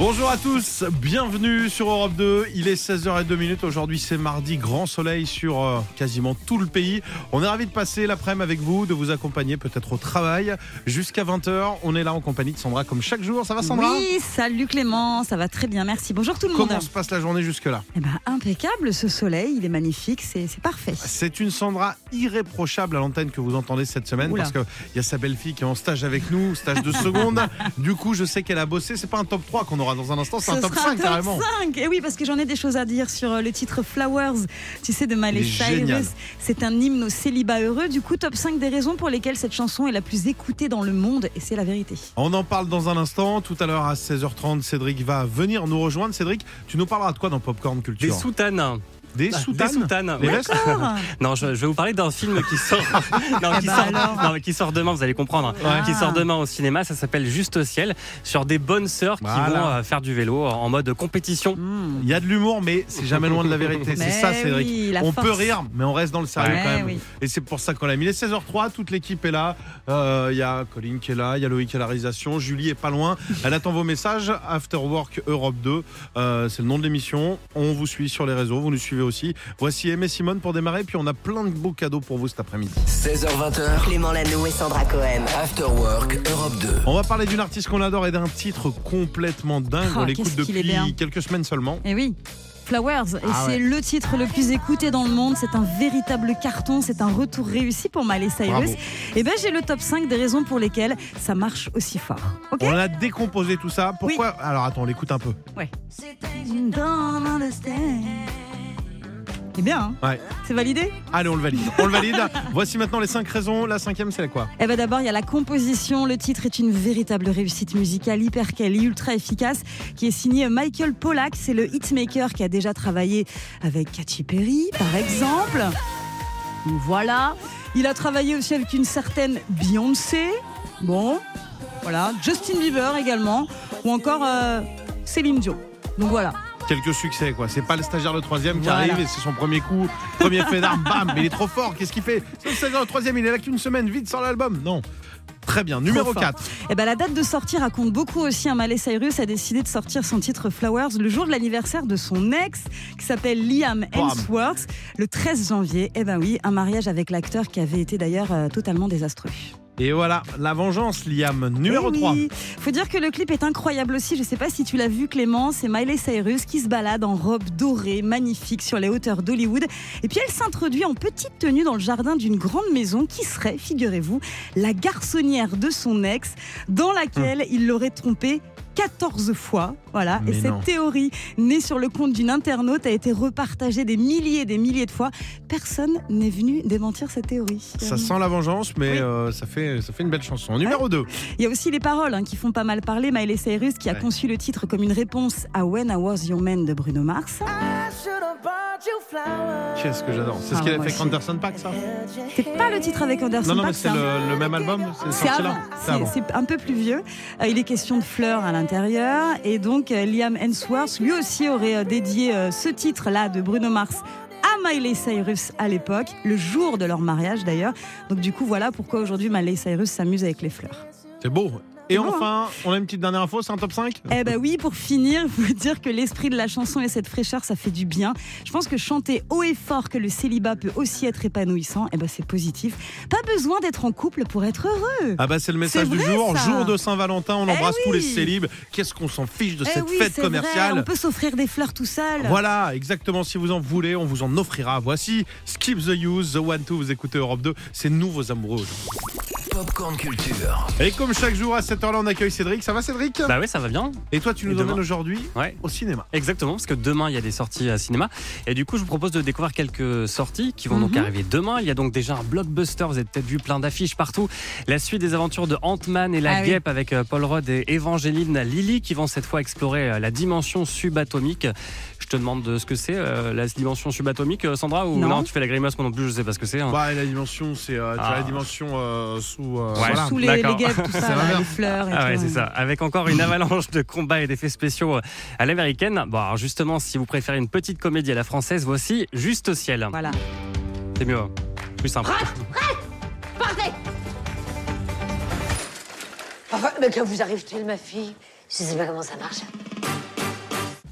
Bonjour à tous, bienvenue sur Europe 2. Il est 16h02 Aujourd'hui, c'est mardi, grand soleil sur euh, quasiment tout le pays. On est ravis de passer l'après-midi avec vous, de vous accompagner peut-être au travail jusqu'à 20h. On est là en compagnie de Sandra comme chaque jour. Ça va Sandra? Oui, salut Clément, ça va très bien, merci. Bonjour tout le monde. Comment se passe la journée jusque-là? Eh ben, impeccable ce soleil, il est magnifique, c'est c'est parfait. C'est une Sandra irréprochable à l'antenne que vous entendez cette semaine Oula. parce qu'il y a sa belle-fille qui est en stage avec nous, stage de seconde. du coup, je sais qu'elle a bossé. C'est pas un top 3 qu'on aura dans un instant, c'est un top sera 5 carrément. 5. Et oui, parce que j'en ai des choses à dire sur euh, le titre Flowers, tu sais, de Miley. Cyrus. C'est un hymne au célibat heureux. Du coup, top 5 des raisons pour lesquelles cette chanson est la plus écoutée dans le monde. Et c'est la vérité. On en parle dans un instant. Tout à l'heure à 16h30, Cédric va venir nous rejoindre. Cédric, tu nous parleras de quoi dans Popcorn Culture? Des soutanes. Des Ah, soutanes Des soutanes. Les vestes. Non, je, je vais vous parler d'un film qui sort, non, qui, bah sort alors. non, mais qui sort demain, vous allez comprendre, Ouais. qui sort demain au cinéma. Ça s'appelle Juste au ciel, sur des bonnes sœurs qui Voilà. vont euh, faire du vélo en mode compétition. Hmm. Il y a de l'humour, mais c'est jamais loin de la vérité. C'est ça, Cédric. oui, on force. peut rire, mais on reste dans le sérieux Ouais, quand même. oui. Et c'est pour ça qu'on l'a mis. Il est 16h03, toute l'équipe est là. Euh, Il y a Colline qui est là, il y a Loïc à la réalisation, Julie est pas loin. Elle attend vos messages. After Work Europe 2, euh, c'est le nom de l'émission. On vous suit sur les réseaux, vous nous suivez aussi. Voici Aimé Simone pour démarrer, puis on a plein de beaux cadeaux pour vous cet après-midi. 16h20. Clément Lano et Sandra Cohen. After Work Europe 2. On va parler d'une artiste qu'on adore et d'un titre complètement dingue. Ah, on l'écoute depuis bien. quelques semaines seulement. Et oui. Flowers, et Ah c'est ouais. le titre le plus écouté dans le monde. C'est un véritable carton, c'est un retour réussi pour Miley Cyrus. Bravo. Et ben j'ai le top 5 des raisons pour lesquelles ça marche aussi fort. On a décomposé tout ça. Pourquoi Alors attends, on l'écoute un peu. Understand. C'est bien, hein Ouais. c'est validé Allez, on le valide. On le valide. Voici maintenant les 5 raisons. La cinquième, c'est quoi? Eh ben d'abord, il y a la composition. Le titre est une véritable réussite musicale hyper quali, ultra efficace, qui est signé Michael Pollack. C'est le hitmaker qui a déjà travaillé avec Katy Perry, par exemple. Voilà. Il a travaillé aussi avec une certaine Beyoncé. Bon, voilà. Justin Bieber également. Ou encore euh, Céline Dion. Donc voilà. Quelques succès, quoi. C'est pas le stagiaire de troisième qui Voilà. arrive et c'est son premier coup, premier fait d'arme, bam, mais il est trop fort. Qu'est-ce qu'il fait C'est le stagiaire de troisième, il est là qu'une semaine, vite, sort l'album. Non. Très bien. Numéro fort. 4. Eh ben, la date de sortie raconte beaucoup aussi. Un Miley Cyrus a décidé de sortir son titre Flowers le jour de l'anniversaire de son ex, qui s'appelle Liam. Hemsworth, le 13 janvier. Eh ben oui, un mariage avec l'acteur qui avait été d'ailleurs euh, totalement désastreux. Et voilà, la vengeance, Liam. Numéro Eh 3. oui. Faut dire que le clip est incroyable aussi. Je sais pas si tu l'as vu, Clément. C'est Miley Cyrus qui se balade en robe dorée, magnifique, sur les hauteurs d'Hollywood. Et puis elle s'introduit en petite tenue dans le jardin d'une grande maison qui serait, figurez-vous, la garçonnière de son ex, dans laquelle il l'aurait trompée 14 fois. Voilà. Mais et cette non. théorie, née sur le compte d'une internaute, a été repartagée des milliers et des milliers de fois. Personne n'est venu démentir cette théorie. Ça sent la vengeance, mais Oui. euh, ça, fait, ça fait une belle chanson. Numéro 2. Il y a aussi les paroles hein, qui font pas mal parler. Miley Cyrus qui a Ouais. conçu le titre comme une réponse à When I Was Your Man de Bruno Mars. Qu'est-ce que j'adore. C'est ce Ah, qu'il a fait avec Anderson Pack, ça C'est pas le titre avec Anderson Non, non, mais c'est le, le même album C'est un peu plus vieux. Euh, il est question de fleurs à Et donc, euh, Liam Hemsworth, lui aussi, aurait euh, dédié euh, ce titre-là de Bruno Mars à Miley Cyrus à l'époque, le jour de leur mariage d'ailleurs. Donc, du coup, voilà pourquoi aujourd'hui Miley Cyrus s'amuse avec les fleurs. C'est beau. Et enfin, on a une petite dernière info, c'est un top 5 Eh ben oui, pour finir, faut dire que l'esprit de la chanson et cette fraîcheur, ça fait du bien. Je pense que chanter haut et fort que le célibat peut aussi être épanouissant, eh ben c'est positif. Pas besoin d'être en couple pour être heureux. Ah bah c'est le message du jour, ça. jour de Saint-Valentin, on Eh embrasse tous les célibes. Qu'est-ce qu'on s'en fiche de Eh cette oui, fête vrai, commerciale on peut s'offrir des fleurs tout seul. Voilà, exactement. Si vous en voulez, on vous en offrira. Voici Skip the Use, The One Two. Vous écoutez Europe 2. C'est nous vos amoureux. Popcorn Culture. Et comme chaque jour à cette heure-là, on accueille Cédric. Ça va, Cédric Bah ouais, ça va bien. Et toi, tu nous emmènes aujourd'hui Ouais. au cinéma. Exactement, parce que demain il y a des sorties à cinéma. Et du coup, je vous propose de découvrir quelques sorties qui vont donc Mhm. arriver demain. Il y a donc déjà un blockbuster, vous avez peut-être vu plein d'affiches partout. La suite des aventures de Ant-Man et la Ah oui. guêpe avec euh, Paul Rudd et Evangeline Lilly qui vont cette fois explorer euh, la dimension subatomique. Je te demande de ce que c'est, euh, la dimension subatomique, Sandra Ou Non. tu fais la grimace, moi non plus, je sais pas ce que c'est. hein. Bah, la dimension, c'est euh, as Ah. la dimension euh, sous sous, euh, ouais, voilà. les, les guêpes, tout ça, là, les fleurs. Ah ouais, c'est ça. Avec encore une avalanche de combats et d'effets spéciaux euh, à l'américaine. Bon, alors justement, si vous préférez une petite comédie à la française, voici Juste au ciel. Voilà. C'est mieux, hein. plus simple. Reste, reste, partez. Enfin, mais que vous arrive-t-il, ma fille? Je sais pas comment ça marche.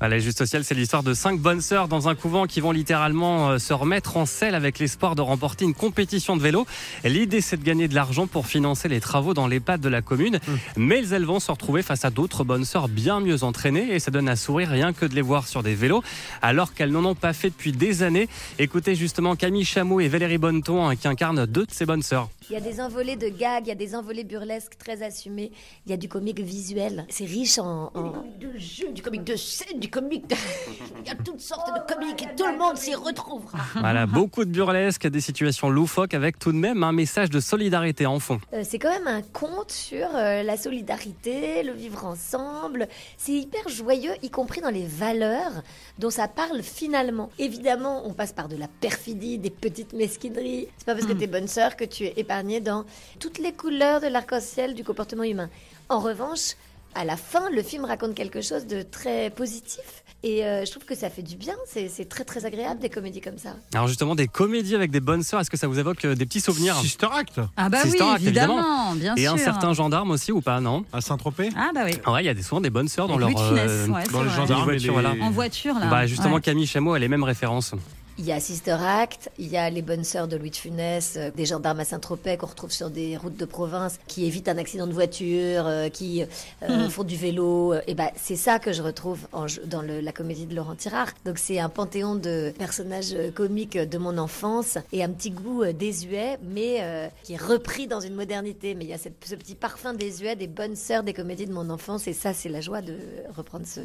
Allez, juste au ciel, c'est l'histoire de cinq bonnes sœurs dans un couvent qui vont littéralement euh, se remettre en selle avec l'espoir de remporter une compétition de vélo. L'idée, c'est de gagner de l'argent pour financer les travaux dans l'EHPAD de la commune. Mais elles vont se retrouver face à d'autres bonnes sœurs bien mieux entraînées et ça donne à sourire rien que de les voir sur des vélos alors qu'elles n'en ont pas fait depuis des années. Écoutez justement Camille Chameau et Valérie Bonneton hein, qui incarnent deux de ces bonnes sœurs. Il y a des envolées de gags, il y a des envolées burlesques très assumées, il y a du comique visuel. C'est riche en, en- De jeu, du comique de scène, du comique de... Il y a toutes sortes de comiques et tout le monde s'y retrouvera. Voilà, beaucoup de burlesques, des situations loufoques avec tout de même un message de solidarité en fond. Euh, c'est quand même un conte sur euh, la solidarité, le vivre ensemble. C'est hyper joyeux, y compris dans les valeurs dont ça parle finalement. Évidemment, on passe par de la perfidie, des petites mesquineries. C'est pas parce que t'es bonne sœur que tu es épargnée dans toutes les couleurs de l'arc-en-ciel du comportement humain. En revanche, à la fin, le film raconte quelque chose de très positif. Et euh, je trouve que ça fait du bien. C'est très très agréable des comédies comme ça. Alors justement, des comédies avec des bonnes sœurs, est-ce que ça vous évoque euh, des petits souvenirs? Sister Act Ah bah Sister oui, Act, évidemment. évidemment, bien Et sûr. un certain gendarme aussi ou pas, non à Saint-Tropez? Ah bah oui. Ouais, il y a des, souvent des bonnes sœurs dans leur Funès, ouais, Dans les gendarmes et voiture, les- voilà. En voiture là. Bah justement, Ouais. Camille Chameau a les mêmes références. Il y a Sister Act, il y a les bonnes sœurs de Louis de Funès, euh, des gendarmes à Saint-Tropez qu'on retrouve sur des routes de province, qui évitent un accident de voiture, euh, qui euh, font du vélo. Et ben c'est ça que je retrouve en dans le- la comédie de Laurent Tirard. Donc c'est un panthéon de personnages comiques de mon enfance et un petit goût euh, désuet, mais euh, qui est repris dans une modernité. Mais il y a cette- ce petit parfum désuet des bonnes sœurs des comédies de mon enfance, et ça c'est la joie de reprendre ce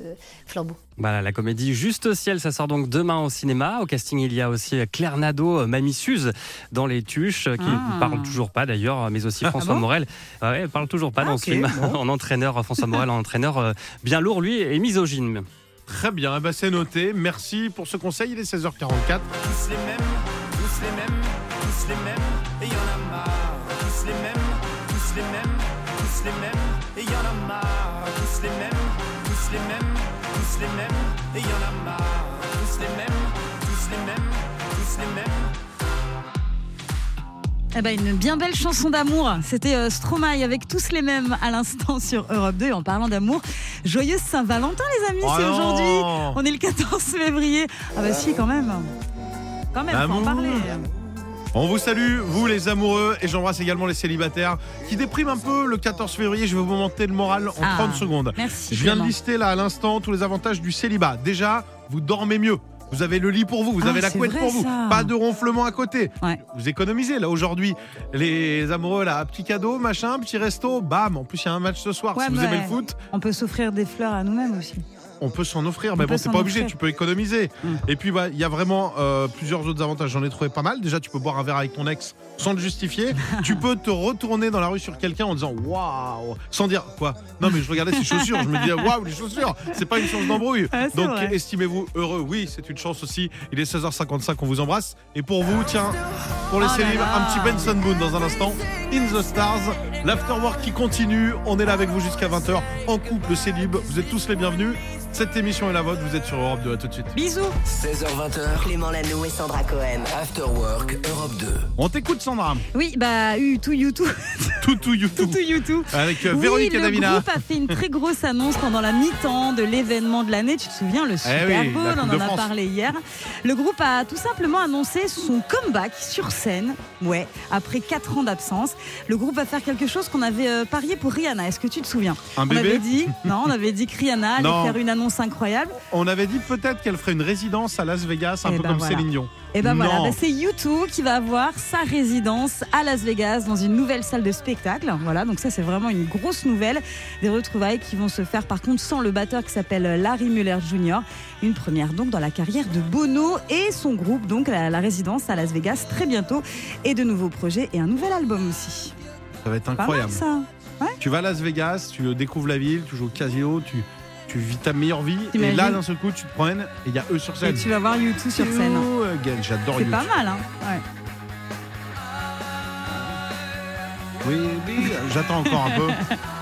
flambeau. Voilà, la comédie Juste au ciel, ça sort donc demain au cinéma. Au casting, il y a aussi Claire Nadeau, euh, Mamie Suze dans Les Tuches, euh, qui Ah. ne parle toujours pas d'ailleurs, mais aussi François bon Morel. Ouais, elle parle toujours pas Ah, dans ok, ce film. bon. en entraîneur, François Morel en entraîneur euh, bien lourd, lui, et misogyne. Très bien, eh ben, c'est noté. Merci pour ce conseil. Il est 16h44. tous les mêmes, tous les mêmes, tous les mêmes, et y en a marre, tous les mêmes, tous les mêmes, tous les mêmes, et y en a marre, tous les mêmes, tous les mêmes, tous les mêmes, et y en a marre, tous les mêmes, tous les mêmes, tous les mêmes. Eh ben, une bien belle chanson d'amour. C'était euh, Stromae avec tous les mêmes à l'instant sur Europe 2. Et en parlant d'amour, joyeuse Saint-Valentin, les amis, Oh c'est non aujourd'hui. On est le 14 février. Ah bah si, quand même. Quand même, faut en parler. On vous salue, vous les amoureux, et j'embrasse également les célibataires qui dépriment un peu le 14 février. Je vais vous monter le moral en Ah, 30 secondes. Merci. Je viens de lister là à l'instant tous les avantages du célibat. Déjà, vous dormez mieux. Vous avez le lit pour vous, vous Ah, avez la c'est couette vrai, pour vous, ça. pas de ronflement à côté. Ouais. Vous économisez là aujourd'hui. Les amoureux là, petit cadeau, machin, petit resto, bam. En plus, il y a un match ce soir. Ouais, si vous aimez le foot, On peut s'offrir des fleurs à nous-mêmes aussi. On peut s'en offrir. Mais bon, c'est s'en pas obligé, offrir. tu peux économiser. Mm. Et puis, bah, il y a vraiment euh, plusieurs autres avantages. J'en ai trouvé pas mal. Déjà, tu peux boire un verre avec ton ex sans le justifier. tu peux te retourner dans la rue sur quelqu'un en disant waouh, sans dire quoi. Non, mais je regardais ses chaussures. Je me disais waouh, les chaussures. C'est pas une chance d'embrouille. C'est Donc, estimez-vous heureux? Oui, c'est une chance aussi. Il est 16h55. On vous embrasse. Et pour vous, tiens, pour les Oh un petit Benson Boone dans un instant. In the Stars. L'afterwork qui continue. On est là avec vous jusqu'à 20h. En couple, célib. Vous êtes tous les bienvenus. Cette émission est la vôtre. Vous êtes sur Europe 2. À tout de suite. Bisous. 16h20h, Clément Lano et Sandra Cohen. After Work Europe 2. On t'écoute, Sandra. Oui, bah, eu tout YouTube. Tout, tout, YouTube. tout YouTube. Avec euh, Oui, Véronique et le Davina. groupe a fait une très grosse annonce pendant la mi-temps de l'événement de l'année. Tu te souviens, le Super Eh oui, Bowl, on en a parlé hier. Le groupe a tout simplement annoncé son comeback sur scène. Ouais, après 4 ans d'absence. Le groupe va faire quelque chose qu'on avait euh, parié pour Rihanna. Est-ce que tu te souviens? Un On bébé? avait dit, non, on avait dit que Rihanna allait Non. faire une annonce incroyable. On avait dit peut-être qu'elle ferait une résidence à Las Vegas, un Eh peu ben comme voilà. Céline Dion. Et ben voilà, bah, c'est U2 qui va avoir sa résidence à Las Vegas dans une nouvelle salle de spectacle. Voilà, donc ça c'est vraiment une grosse nouvelle. Des retrouvailles qui vont se faire par contre sans le batteur qui s'appelle Larry Muller Jr. Une première donc dans la carrière de Bono et son groupe donc la, la résidence à Las Vegas très bientôt et de nouveaux projets et un nouvel album aussi. Ça va être Pas mal incroyable. Tu vas à Las Vegas, tu découvres la ville, tu joues au casino, tu, tu vis ta meilleure vie. Et là, d'un seul coup, tu te promènes et il y a eux sur Et scène. tu vas voir U2 sur scène. Again, J'adore C'est YouTube. pas mal hein. Ouais. Oui, oui, j'attends encore un peu.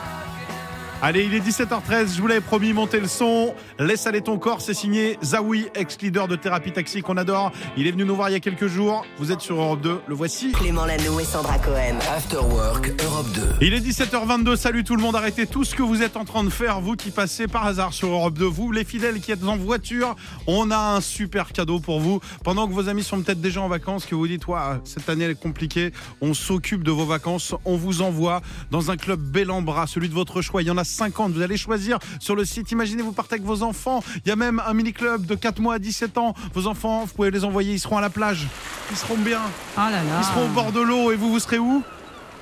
Allez, il est 17h13, je vous l'avais promis, montez le son. Laisse aller ton corps, c'est signé Zawi, ex-leader de thérapie taxi qu'on adore. Il est venu nous voir il y a quelques jours. Vous êtes sur Europe 2, le voici. Clément Lano et Sandra Cohen. After Work Europe 2. Il est 17h22, salut tout le monde, arrêtez tout ce que vous êtes en train de faire, vous qui passez par hasard sur Europe 2, vous les fidèles qui êtes en voiture, on a un super cadeau pour vous. Pendant que vos amis sont peut-être déjà en vacances, que vous dites, ouais, cette année elle est compliquée, on s'occupe de vos vacances, on vous envoie dans un club bel en bras, celui de votre choix. Il y en a 50, vous allez choisir sur le site. Imaginez, vous partez avec vos enfants, il y a même un mini-club de 4 mois à 17 ans. Vos enfants, vous pouvez les envoyer, ils seront à la plage, ils seront bien. Oh là là. Ils seront au bord de l'eau et vous, vous serez où?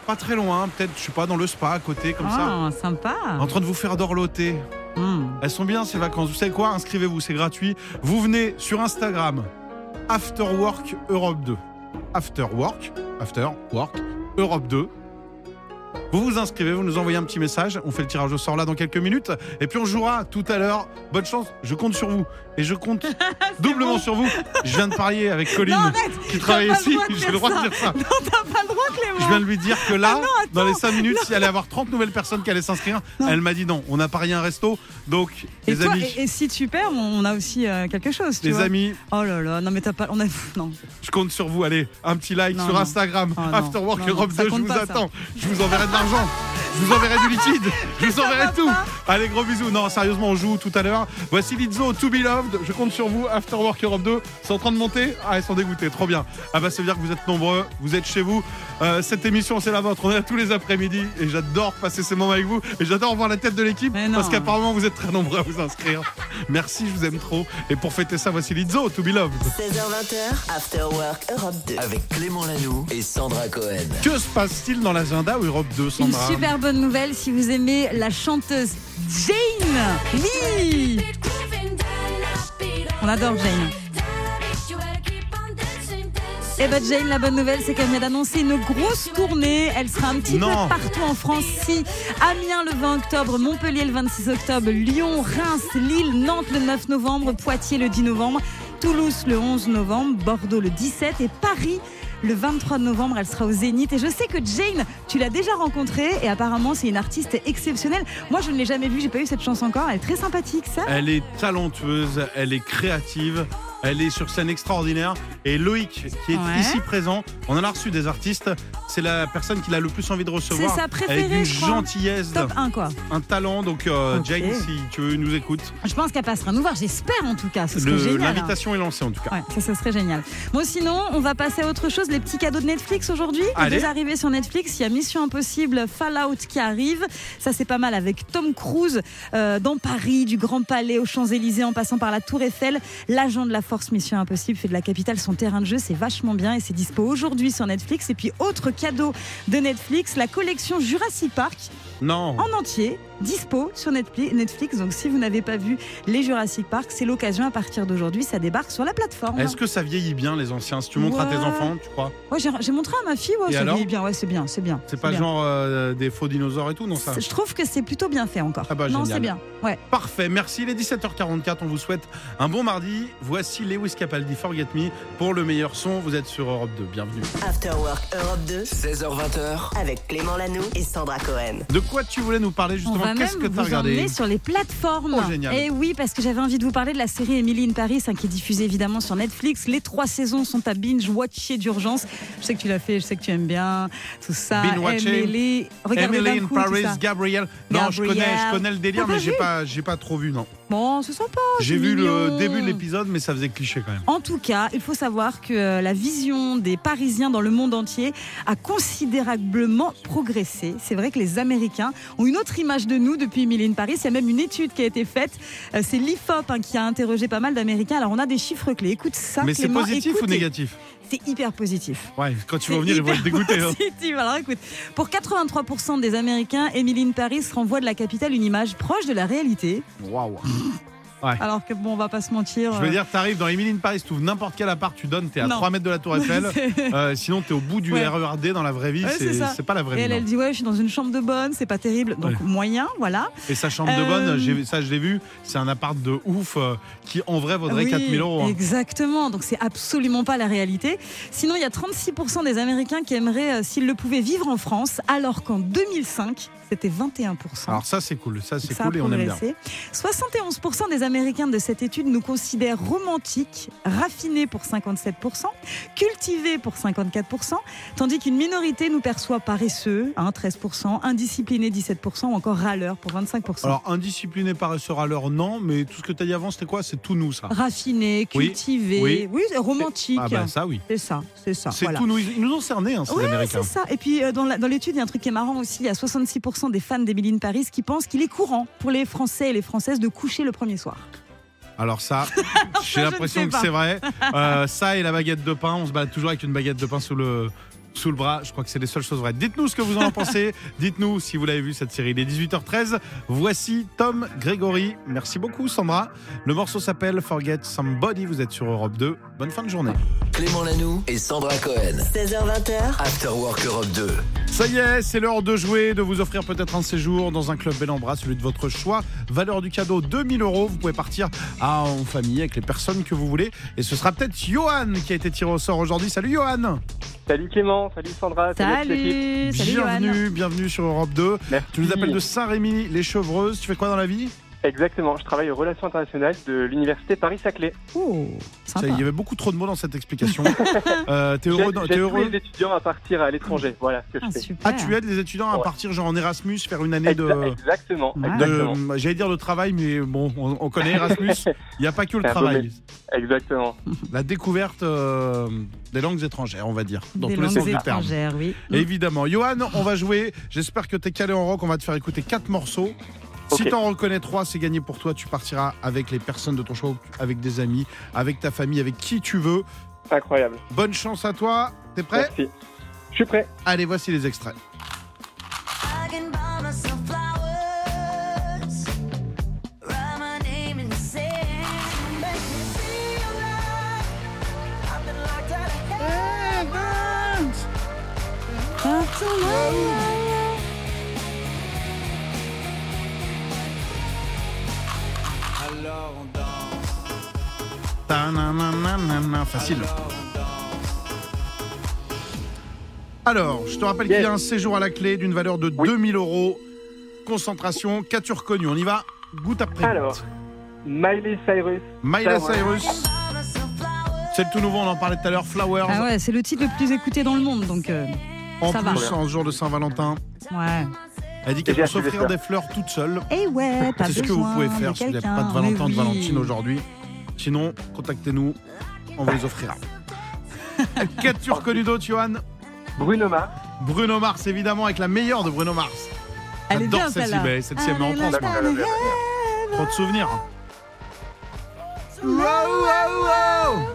Pas très loin, peut-être, je sais pas, dans le spa à côté, comme ça. Ah, sympa. En train de vous faire dorloter. Hmm. Elles sont bien ces vacances. Vous savez quoi? Inscrivez-vous, c'est gratuit. Vous venez sur Instagram, After Work Europe 2. After Work, After Work Europe 2. Vous vous inscrivez, vous nous envoyez un petit message. On fait le tirage au sort là dans quelques minutes. Et puis on jouera tout à l'heure. Bonne chance, je compte sur vous. Et je compte doublement sur vous. Je viens de parier avec Colline Non, qui travaille ici. J'ai le droit de dire ça. Non, t'as pas le droit, Clément. Je viens de lui dire que là, Ah non, dans les 5 minutes, s'il allait avoir 30 nouvelles personnes qui allaient s'inscrire, elle m'a dit non, on n'a pas rien un resto. Donc, Et, les toi, amis, et, et si tu perds, on a aussi euh, quelque chose. Tu les vois. amis, Oh là là, non mais t'as pas. On a. Non. je compte sur vous. Allez, un petit like Non, sur non. Instagram, Oh Afterwork Europe ça 2, je vous attends. Je vous enverrai de l'argent. Je vous enverrai du liquide. Je vous enverrai tout. Allez, gros bisous. Non, sérieusement, on joue tout à l'heure. Voici Lizzo, To Be Loved. Je compte sur vous. Afterwork Europe 2. C'est en train de monter. Ah, ils sont dégoûtés. Trop bien. Ah, bah, ça veut dire que vous êtes nombreux. Vous êtes chez vous. Euh, cette émission, c'est la vôtre. On est là tous les après-midi. Et j'adore passer ces moments avec vous. Et j'adore voir la tête de l'équipe. Parce qu'apparemment, vous êtes très nombreux à vous inscrire. Merci, je vous aime trop. Et pour fêter ça, voici Lizzo, To Be Loved. 16h20, After Work Europe 2. Avec Clément Lanoux et Sandra Cohen. Que se passe-t-il dans l'agenda Europe 2, Une Sandra super bonne nouvelle si vous aimez la chanteuse Jane Lee. On adore Jane. Et bah Jane, la bonne nouvelle, c'est qu'elle vient d'annoncer une grosse tournée. Elle sera un petit Non. peu partout en France. Si Amiens le 20 octobre, Montpellier le 26 octobre, Lyon, Reims, Lille, Nantes le 9 novembre, Poitiers le 10 novembre, Toulouse le 11 novembre, Bordeaux le 17 et Paris le 23 novembre, elle sera au Zénith. Et je sais que Jane, tu l'as déjà rencontrée et apparemment c'est une artiste exceptionnelle. Moi, je ne l'ai jamais vue, j'ai pas eu cette chance encore. Elle est très sympathique, ça. Elle est talentueuse, elle est créative, elle est sur scène extraordinaire. Et Loïc, qui est Ouais. ici présent, on en a reçu des artistes. C'est la personne qu'il a le plus envie de recevoir. C'est sa préférée, Avec une je gentillesse, Top 1, quoi. un talent. Donc, euh. Jane, si tu veux, nous écoute. Je pense qu'elle passera nous voir, j'espère en tout cas. Hein. L'invitation est lancée en tout cas. Ouais, ça, ce serait génial. Bon, sinon, on va passer à autre chose. Les petits cadeaux de Netflix aujourd'hui. Deux arrivées sur Netflix. Il y a Mission Impossible, Fallout qui arrive. Ça, c'est pas mal avec Tom Cruise euh, dans Paris, du Grand Palais aux Champs-Élysées en passant par la Tour Eiffel. L'agent de la force Mission Impossible fait de la capitale son terrain de jeu. C'est vachement bien et c'est dispo aujourd'hui sur Netflix. Et puis, autre cadeau de Netflix, la collection Jurassic Park Non. en entier, dispo sur Netflix. Netflix. Donc si vous n'avez pas vu les Jurassic Park, c'est l'occasion à partir d'aujourd'hui, ça débarque sur la plateforme. Est-ce que ça vieillit bien les anciens? Si tu montres à tes enfants, tu crois? Ouais, j'ai, montré à ma fille, ouais, Et ça vieillit bien, ouais, c'est bien, c'est bien. C'est pas bien. genre euh, des faux dinosaures et tout, non ça? Je trouve que c'est plutôt bien fait encore. Ah bah, non, c'est bien. Ouais. Parfait, merci. Il est 17h44. On vous souhaite un bon mardi. Voici Lewis Capaldi, Forget Me. Pour le meilleur son, vous êtes sur Europe 2. Bienvenue. After Work Europe 2 16h20h. avec Clément Lanoux et Sandra Cohen. De quoi tu voulais nous parler justement va Qu'est-ce même que tu as vous regardé emmener sur les plateformes. Oh, génial. Et oui, parce que j'avais envie de vous parler de la série Emily in Paris, hein, qui est diffusée évidemment sur Netflix. Les trois saisons sont à binge-watcher d'urgence. Je sais que tu l'as fait, je sais que tu aimes bien tout ça. Emily, regarde Emily in coup, Paris. Gabriel. Non, je connais, je connais le délire, mais j'ai pas, j'ai pas trop vu, non. Bon, c'est sympa. J'ai vu le début de l'épisode, mais ça faisait cliché quand même. En tout cas, il faut savoir que euh, la vision des Parisiens dans le monde entier a considérablement progressé. C'est vrai que les Américains ont une autre image de nous depuis Emily in Paris. Il y a même une étude qui a été faite. Euh, C'est l'IFOP hein, qui a interrogé pas mal d'Américains. Alors on a des chiffres clés. Écoute ça. Mais c'est positif ou négatif? C'est hyper positif. Ouais, quand tu vas venir, ils vont être dégoûtés. hein. positif. Alors écoute, pour 83% des Américains, Emily in Paris renvoie de la capitale une image proche de la réalité. Waouh. Ouais. Alors que bon, on va pas se mentir. Je veux euh, dire, t'arrives dans Emily in Paris, tu ouvres n'importe quel appart, tu donnes, t'es à Non. 3 mètres de la Tour Eiffel. Euh, sinon, t'es au bout du Ouais. RERD dans la vraie vie. Ouais, c'est pas la vraie Et vie. elle, non. elle dit ouais, je suis dans une chambre de bonne, c'est pas terrible, donc moyen, voilà. Et sa chambre de Euh, bonne, j'ai- ça je l'ai vu, c'est un appart de ouf euh, qui en vrai vaudrait Oui, 4000 euros. hein. Exactement, donc c'est absolument pas la réalité. Sinon, il y a 36% des Américains qui aimeraient, euh, s'ils le pouvaient, vivre en France, alors qu'en 2005, c'était 21%. Alors ça c'est cool, ça c'est Ça cool et on aime bien. progressé. 71% des Américains de cette étude nous considèrent romantiques, raffinés pour 57%, cultivés pour 54%, tandis qu'une minorité nous perçoit paresseux, hein, 13%, indisciplinés 17% ou encore râleurs pour 25%. Alors indiscipliné, paresseur à l'heure, non, mais tout ce que t'as dit avant c'était quoi? C'est tout nous ça. Raffinés, Oui, cultivés, oui. oui, romantiques. Ah bah ça oui. C'est ça, c'est ça. C'est voilà. tout nous, ils nous ont cernés hein, ces Américains. c'est ça. Et puis euh, dans l'étude, il y a un truc qui est marrant aussi. Il y a 66% des fans d'Emily in Paris qui pensent qu'il est courant pour les Français et les Françaises de coucher le premier soir. Alors ça, j'ai l'impression que c'est vrai. Euh, ça et la baguette de pain, on se balade toujours avec une baguette de pain sous le sous le bras. Je crois que c'est les seules choses vraies. Dites-nous ce que vous en pensez. Dites-nous si vous l'avez vu cette série. Il est 18h13. Voici Tom Grégory. Merci beaucoup Sandra. Le morceau s'appelle Forget Somebody. Vous êtes sur Europe 2. Bonne fin de journée. Clément Lanoux et Sandra Cohen. 16h20h, After Work Europe 2. Ça y est, c'est l'heure de jouer, de vous offrir peut-être un séjour dans un club bel en bras, celui de votre choix. Valeur du cadeau 2000 euros. Vous pouvez partir à- en famille avec les personnes que vous voulez. Et ce sera peut-être Johan qui a été tiré au sort aujourd'hui. Salut Johan Salut Clément, salut Sandra, salut. Salut. Bienvenue, bienvenue sur Europe 2. Merci. Tu nous appelles de Saint-Rémy, les Chevreuses. Tu fais quoi dans la vie? Exactement, je travaille aux relations internationales de l'université Paris-Saclay. Oh, Ça. Il y avait beaucoup trop de mots dans cette explication. euh, T'es heureux, J'aide t'es les étudiants à partir à l'étranger, voilà ce que Ah, je fais. super. Ah, tu aides les étudiants à partir genre en Erasmus, faire une année de. Exa- Exactement, Ouais. de- exactement. J'allais dire de travail, mais bon, on, on connaît Erasmus. Il n'y a pas que le travail. Exactement. La découverte euh, des langues étrangères, on va dire, dans Des tous les sens du terme. étrangères, oui. Évidemment. Johan, on va jouer. J'espère que tu es calé en rock. On va te faire écouter quatre morceaux. Si t'en reconnais trois, c'est gagné pour toi. Tu partiras avec les personnes de ton choix, avec des amis, avec ta famille, avec qui tu veux. Incroyable. Bonne chance à toi. T'es prêt Merci. Je suis prêt. Allez, voici les extraits. Facile. Alors, je te rappelle qu'il y a un séjour à la clé d'une valeur de Oui. 2000 euros. Concentration, qu'as-tu reconnu On y va Goutte après goutte. Alors, Miley Cyrus. Miley Cyrus. C'est le tout nouveau, on en parlait tout à l'heure. Flowers. Ah ouais, c'est le titre le plus écouté dans le monde, donc euh, en ça plus, va. en ce jour de Saint-Valentin. ouais. Elle dit qu'elle J'ai peut s'offrir des fleurs toute seule. Et ouais, t'as C'est ce que vous pouvez faire si vous n'avez pas de Valentin, de. Valentine aujourd'hui. Sinon, contactez-nous, on vous les offrira. Qu'as-tu reconnu d'autre, Johan? Bruno Mars. Bruno Mars, évidemment, avec la meilleure de Bruno Mars. Elle est J'adore bien, celle-ci, mais celle-ci, elle en les Trop de souvenirs. Wow, wow, wow.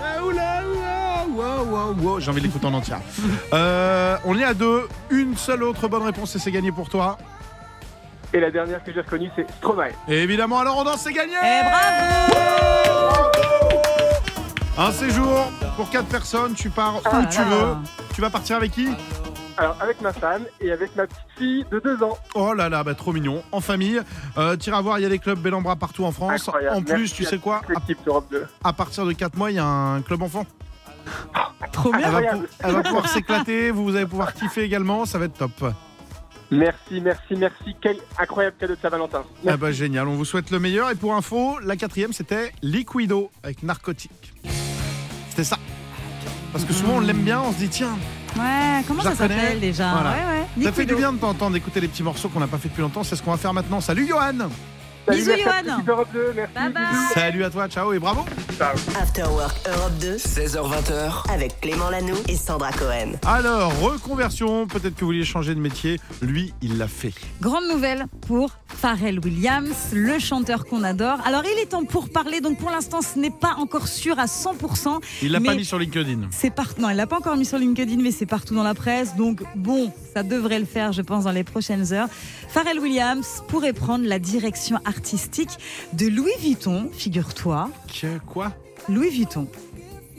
Wow, wow, wow, wow, wow. J'ai envie de l'écouter en entière. Euh, on est à deux. Une seule autre bonne réponse et c'est gagné pour toi. Et la dernière que j'ai reconnue, c'est Stromae. Et évidemment, alors on danse, c'est gagné Eh bravo Un séjour pour quatre personnes, tu pars où Ah là tu là. veux. Tu vas partir avec qui? Alors, avec ma femme et avec ma petite fille de deux ans. Oh là là, bah, trop mignon. En famille, euh, t'iras voir, il y a des clubs bel en bras partout en France. Incroyable. En plus, Merci tu à sais quoi 2. à, à partir de 4 mois, il y a un club enfant. Trop bien. Elle va, elle va pouvoir s'éclater, vous, vous allez pouvoir kiffer également, ça va être top. Merci, merci, merci. Quel incroyable cadeau de Saint-Valentin. Ah bah génial, on vous souhaite le meilleur. Et pour info, la quatrième c'était Liquido avec narcotique. C'était ça. Parce que souvent on l'aime bien, on se dit tiens, Ouais, comment ça s'appelle déjà? Voilà. Ouais, ouais. ça fait du bien de t'entendre d'écouter les petits morceaux qu'on n'a pas fait depuis longtemps. C'est ce qu'on va faire maintenant. Salut Johan Salut, Bisous, Johan. Europe 2. Merci. Bye bye. Salut à toi, ciao et bravo After Work Europe 2 16h20h. avec Clément Lanoux et Sandra Cohen. Alors, reconversion, peut-être que vous vouliez changer de métier. Lui, il l'a fait. Grande nouvelle pour Pharrell Williams, le chanteur qu'on adore. Alors il est temps pour parler, donc pour l'instant ce n'est pas encore sûr à 100%. Il l'a pas mis sur LinkedIn. C'est part... Non, il l'a pas encore mis sur LinkedIn, mais c'est partout dans la presse. Donc bon, ça devrait le faire, je pense, dans les prochaines heures. Pharrell Williams pourrait prendre la direction artistique artistique de Louis Vuitton, figure-toi. Que- Quoi? Louis Vuitton.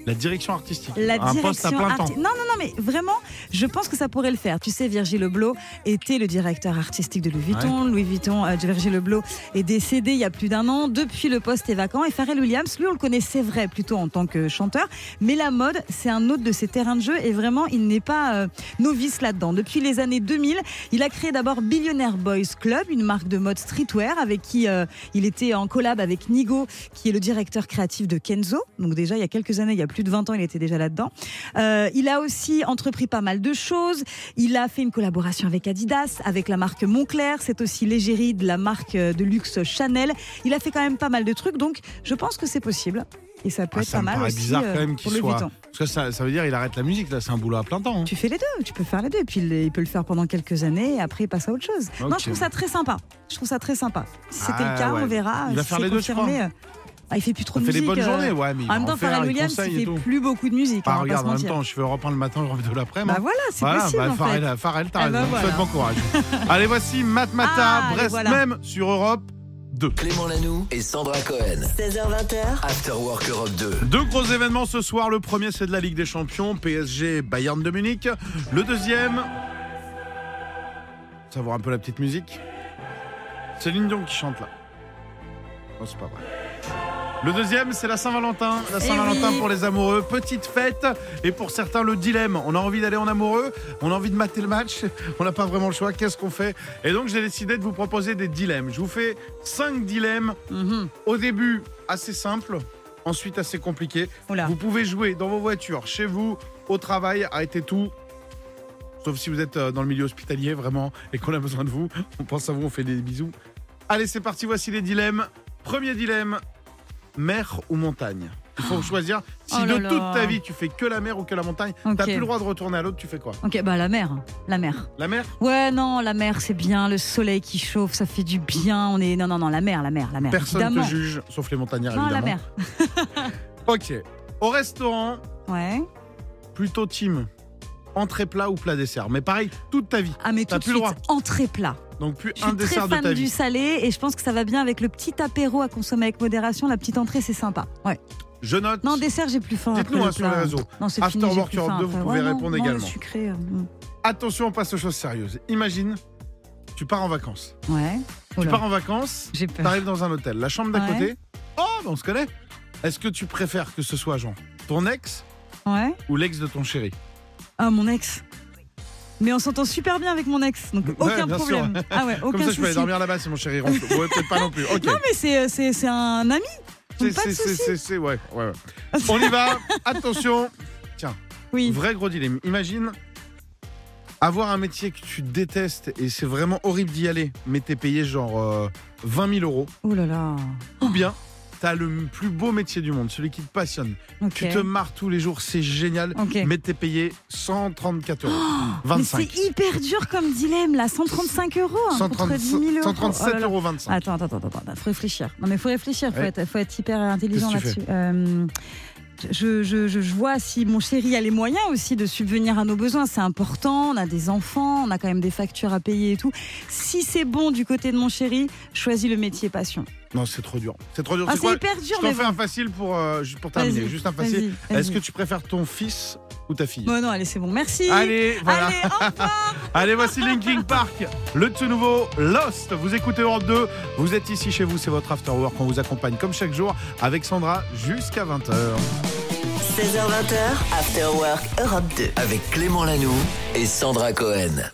La direction artistique. La un poste à direction plein temps. arti- Non, non, non, mais vraiment, je pense que ça pourrait le faire. Tu sais, Virgil Leblot était le directeur artistique de Louis Vuitton. Louis Vuitton, euh, Virgil Leblot est décédé il y a plus d'un an. Depuis, le poste est vacant. Et Pharrell Williams, lui, on le connaissait vrai plutôt en tant que chanteur. Mais la mode, c'est un autre de ses terrains de jeu. Et vraiment, il n'est pas euh, novice là-dedans. Depuis les années 2000, il a créé d'abord Billionaire Boys Club, une marque de mode streetwear avec qui euh, il était en collab avec Nigo, qui est le directeur créatif de Kenzo. Donc déjà, il y a quelques années, il y a plus de 20 ans, il était déjà là-dedans. Euh, il a aussi entrepris pas mal de choses. Il a fait une collaboration avec Adidas, avec la marque Moncler. C'est aussi l'égérie de la marque euh, de luxe Chanel. Il a fait quand même pas mal de trucs. Donc, je pense que c'est possible. Et ça peut Ah, être ça pas me mal aussi bizarre euh, quand même qu'il soit. Parce que ça, ça veut dire il arrête la musique, là, c'est un boulot à plein temps. hein. Tu fais les deux, tu peux faire les deux. Et puis il il peut le faire pendant quelques années et après il passe à autre chose. Non, je trouve ça très sympa. Je trouve ça très sympa. Si c'était Ah, le cas, ouais. on verra. Il va Si faire les deux, crois euh, ah, il fait plus trop de fait des musique. bonnes euh, journées, ouais, mais il En même temps, Pharrell il Williams, il fait plus beaucoup de musique. Bah, pas regarde, en même temps, je fais reprendre le matin, je refais de l'après. Bah voilà, c'est Voilà, possible. bah, en fait. Pharrell, Pharrell, t'as Eh raison. souhaite voilà. bon courage. Allez, voici Matmata, Ah, Brest voilà. même sur Europe 2. Clément Lanoux et Sandra Cohen. 16h20h, After Work Europe 2. Deux gros événements ce soir. Le premier, c'est de la Ligue des Champions, PSG Bayern de Munich. Le deuxième, savoir un peu la petite musique. C'est Dion qui chante là. Non, c'est pas vrai. Le deuxième, c'est la Saint-Valentin. La Eh Saint-Valentin oui. pour les amoureux. Petite fête. Et pour certains, le dilemme. On a envie d'aller en amoureux. On a envie de mater le match. On n'a pas vraiment le choix. Qu'est-ce qu'on fait? Et donc, j'ai décidé de vous proposer des dilemmes. Je vous fais cinq dilemmes. Mhm. Au début, assez simple. Ensuite, assez compliqué. Oula. Vous pouvez jouer dans vos voitures, chez vous, au travail, arrêtez tout. Sauf si vous êtes euh, dans le milieu hospitalier, vraiment, et qu'on a besoin de vous. On pense à vous, on fait des bisous. Allez, c'est parti, voici les dilemmes. Premier dilemme, mer ou montagne Il faut choisir si Oh de là. toute ta vie tu fais que la mer ou que la montagne. T'as plus le droit de retourner à l'autre, tu fais quoi? Ok, bah la mer. La mer. La mer? Ouais, non, la mer, c'est bien. Le soleil qui chauffe, ça fait du bien. On est. Non, non, non, la mer, la mer, la mer. Personne évidemment. te juge, sauf les montagnards, Non, la mer. Ok. Au restaurant, Ouais. plutôt team entrée plat ou plat dessert. Mais pareil, toute ta vie. Ah, mais tout T'as de plus le suite, droit. entrée plat. Donc plus Je un suis très dessert de fan du salé et je pense que ça va bien avec le petit apéro à consommer avec modération. La petite entrée, c'est sympa. Ouais. Je note. Non, dessert, j'ai plus faim. Dites-nous, hein, le sur les réseaux. Non, c'est After fini, Work Europe faim 2, vous pouvez non, répondre non, également. Le sucré. euh, mm. Attention, on passe aux choses sérieuses. Imagine, tu pars en vacances. Ouais. Tu pars en vacances, J'ai peur. t'arrives dans un hôtel. La chambre d'à Ouais. côté, oh, bah, on se connaît. Est-ce que tu préfères que ce soit genre ton ex Ouais. ou l'ex de ton chéri? Ah, mon ex. Mais on s'entend super bien avec mon ex, donc aucun problème. sûr. Ah ouais, aucun Comme ça, je peux aller dormir là-bas si mon chéri. Ouais, peut-être pas non plus. Non, mais c'est, c'est, c'est un ami. C'est- c'est- c'est- c'est- c'est- ouais, ouais, ouais. On y va. Attention. Oui. Vrai gros dilemme. Imagine avoir un métier que tu détestes et c'est vraiment horrible d'y aller, mais t'es payé genre euh, 20 000 euros. Oh là là. Ou bien t'as le plus beau métier du monde, celui qui te passionne. Tu te marres tous les jours, c'est génial, Ok. mais t'es payé 134 euros. Mais 25. c'est hyper dur comme dilemme là, 135 euros hein, contre 10 000 euros. 137 Oh euros 25. Attends, attends, attends, attends, faut réfléchir. Non mais faut réfléchir, faut, Ouais. être, faut être hyper intelligent là-dessus. Euh, je, je, je, je vois si mon chéri a les moyens aussi de subvenir à nos besoins. C'est important, on a des enfants, on a quand même des factures à payer et tout. Si c'est bon du côté de mon chéri, choisis le métier passion. Non, c'est trop dur. C'est trop dur. Ah, C'est hyper dur, Je t'en mais fais bon. un facile pour, euh, juste pour terminer. Juste un facile. Est-ce que tu préfères ton fils ou ta fille? Bon non, allez, c'est bon, merci. Allez, voilà. Allez, voici Linkin Park, le tout nouveau Lost. Vous écoutez Europe 2, vous êtes ici chez vous, c'est votre After Work. On vous accompagne comme chaque jour avec Sandra jusqu'à 20h. 16h20h, After Work Europe 2. Avec Clément Lanoux et Sandra Cohen.